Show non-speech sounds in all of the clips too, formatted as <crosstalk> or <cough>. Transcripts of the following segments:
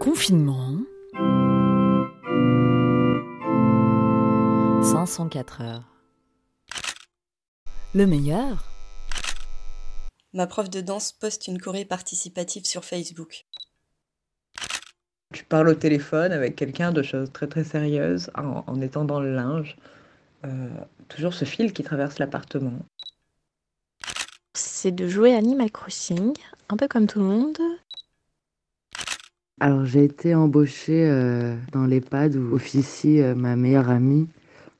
Confinement. 504 heures. Le meilleur Ma prof de danse poste une choré participative sur Facebook. Tu parles au téléphone avec quelqu'un de choses très très sérieuses en, en étant dans le linge. Euh, toujours ce fil qui traverse l'appartement. C'est de jouer à Animal Crossing, un peu comme tout le monde. Alors j'ai été embauchée euh, dans l'EHPAD où officie euh, ma meilleure amie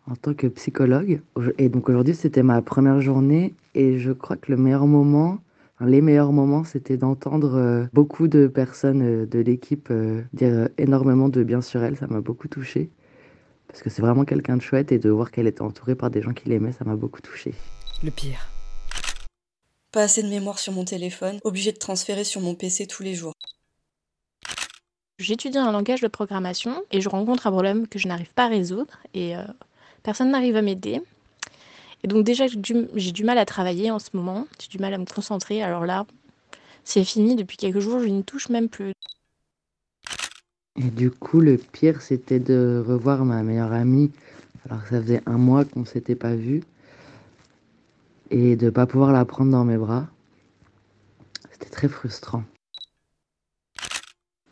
en tant que psychologue. Et donc aujourd'hui c'était ma première journée et je crois que le meilleur moment, les meilleurs moments, c'était d'entendre euh, beaucoup de personnes de l'équipe dire énormément de bien sur elle. Ça m'a beaucoup touchée parce que c'est vraiment quelqu'un de chouette et de voir qu'elle était entourée par des gens qui l'aimaient, ça m'a beaucoup touchée. Le pire. Pas assez de mémoire sur mon téléphone, obligé de transférer sur mon PC tous les jours. J'étudie un langage de programmation et je rencontre un problème que je n'arrive pas à résoudre et euh, personne n'arrive à m'aider. Et donc déjà j'ai du, mal à travailler en ce moment, j'ai du mal à me concentrer. Alors là, c'est fini depuis quelques jours, je n'y touche même plus. Et du coup, le pire, c'était de revoir ma meilleure amie, alors ça faisait un mois qu'on s'était pas vu, et de pas pouvoir la prendre dans mes bras. C'était très frustrant.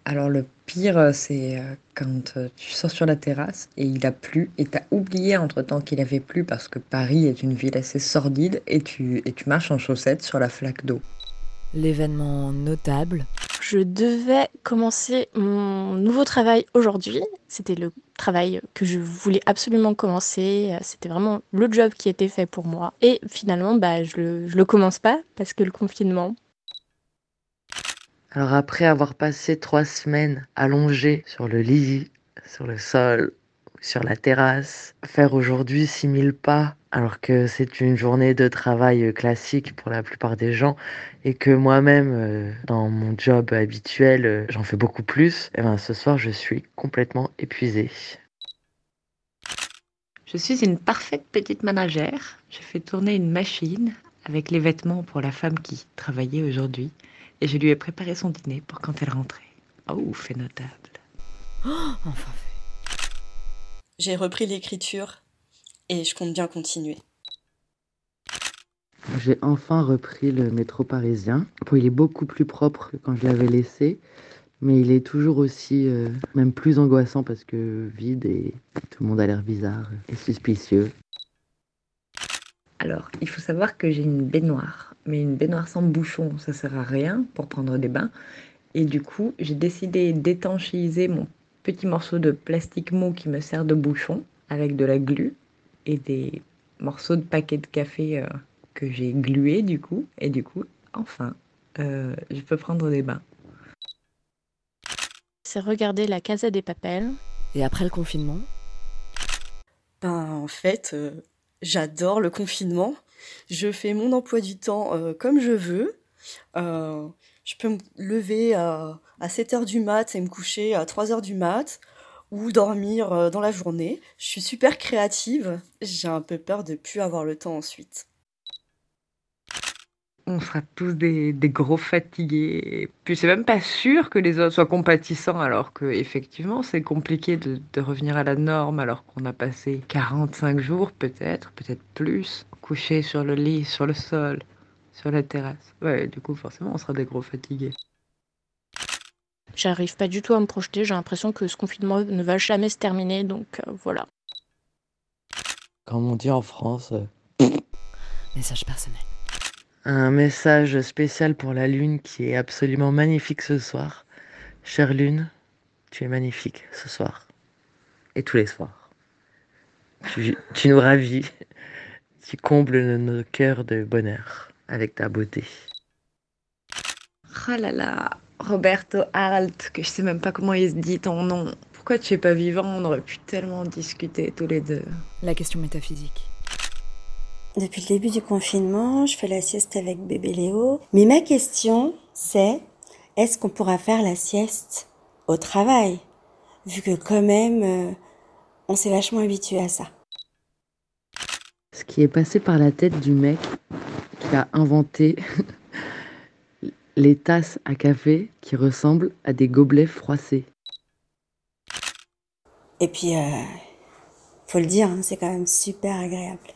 Alors le pire, c'est euh, quand euh, tu sors sur la terrasse et il a plu et t'as oublié entre-temps qu'il avait plu parce que Paris est une ville assez sordide et tu, et tu marches en chaussettes sur la flaque d'eau. L'événement notable. Je devais commencer mon nouveau travail aujourd'hui. C'était le travail que je voulais absolument commencer. C'était vraiment le job qui était fait pour moi. Et finalement, bah, je le, je le commence pas parce que le confinement. Alors après avoir passé trois semaines allongé sur le lit, sur le sol, sur la terrasse, faire aujourd'hui 6000 pas alors que c'est une journée de travail classique pour la plupart des gens et que moi-même euh, dans mon job habituel euh, j'en fais beaucoup plus, et ben ce soir je suis complètement épuisée. Je suis une parfaite petite ménagère. J'ai fait tourner une machine avec les vêtements pour la femme qui travaillait aujourd'hui et je lui ai préparé son dîner pour quand elle rentrait. Oh, fait notable. Enfin fait. J'ai repris l'écriture et je compte bien continuer. J'ai enfin repris le métro parisien. Bon, il est beaucoup plus propre que quand je l'avais laissé, mais il est toujours aussi, euh, même plus angoissant parce que vide et tout le monde a l'air bizarre et suspicieux. Alors, il faut savoir que j'ai une baignoire, mais une baignoire sans bouchon, ça sert à rien pour prendre des bains. Et du coup, j'ai décidé d'étanchéiser mon petit morceau de plastique mou qui me sert de bouchon avec de la glu et des morceaux de paquet de café euh, que j'ai glué du coup. Et du coup, enfin, euh, je peux prendre des bains. C'est regarder la Casa des Papels. Et après le confinement? Ben, en fait, euh, j'adore le confinement. Je fais mon emploi du temps euh, comme je veux. Euh, je peux me lever à, à 7 heures du mat et me coucher à 3 heures du mat ou dormir euh, dans la journée. Je suis super créative. J'ai un peu peur de plus avoir le temps ensuite. On sera tous des, des gros fatigués. Et puis c'est même pas sûr que les autres soient compatissants alors que effectivement c'est compliqué de, de revenir à la norme alors qu'on a passé 45 jours peut-être, peut-être plus, couché sur le lit, sur le sol, sur la terrasse. Ouais, du coup forcément on sera des gros fatigués. J'arrive pas du tout à me projeter. J'ai l'impression que ce confinement ne va jamais se terminer. Donc euh, voilà. Comme on dit en France, euh, Message personnel. Un message spécial pour la lune qui est absolument magnifique ce soir. Chère lune, tu es magnifique ce soir. Et tous les soirs. Tu, tu nous ravis. Tu combles nos- nos cœurs de bonheur avec ta beauté. Oh là là, Roberto Alt, que je sais même pas comment il se dit ton nom. Pourquoi tu es pas vivant? On aurait pu tellement discuter tous les deux. La question métaphysique. Depuis le début du confinement, je fais la sieste avec bébé Léo. Mais ma question, c'est est-ce qu'on pourra faire la sieste au travail? Vu que quand même, euh, on s'est vachement habitué à ça. Ce qui est passé par la tête du mec qui a inventé <laughs> les tasses à café qui ressemblent à des gobelets froissés. Et puis, euh, faut le dire, hein, c'est quand même super agréable.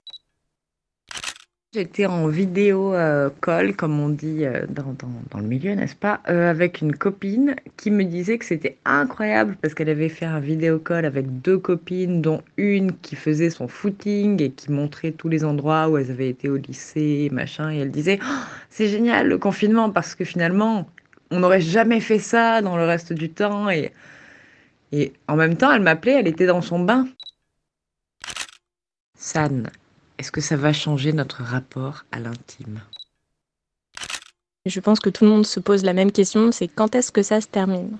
J'étais en vidéo euh, call, comme on dit euh, dans, dans, dans le milieu, n'est-ce pas, euh, avec une copine qui me disait que c'était incroyable parce qu'elle avait fait un vidéo call avec deux copines, dont une qui faisait son footing et qui montrait tous les endroits où elles avaient été au lycée, machin, et elle disait oh, c'est génial le confinement parce que finalement on n'aurait jamais fait ça dans le reste du temps et et en même temps elle m'appelait, elle était dans son bain. San, est-ce que ça va changer notre rapport à l'intime? Je pense que tout le monde se pose la même question, c'est quand est-ce que ça se termine?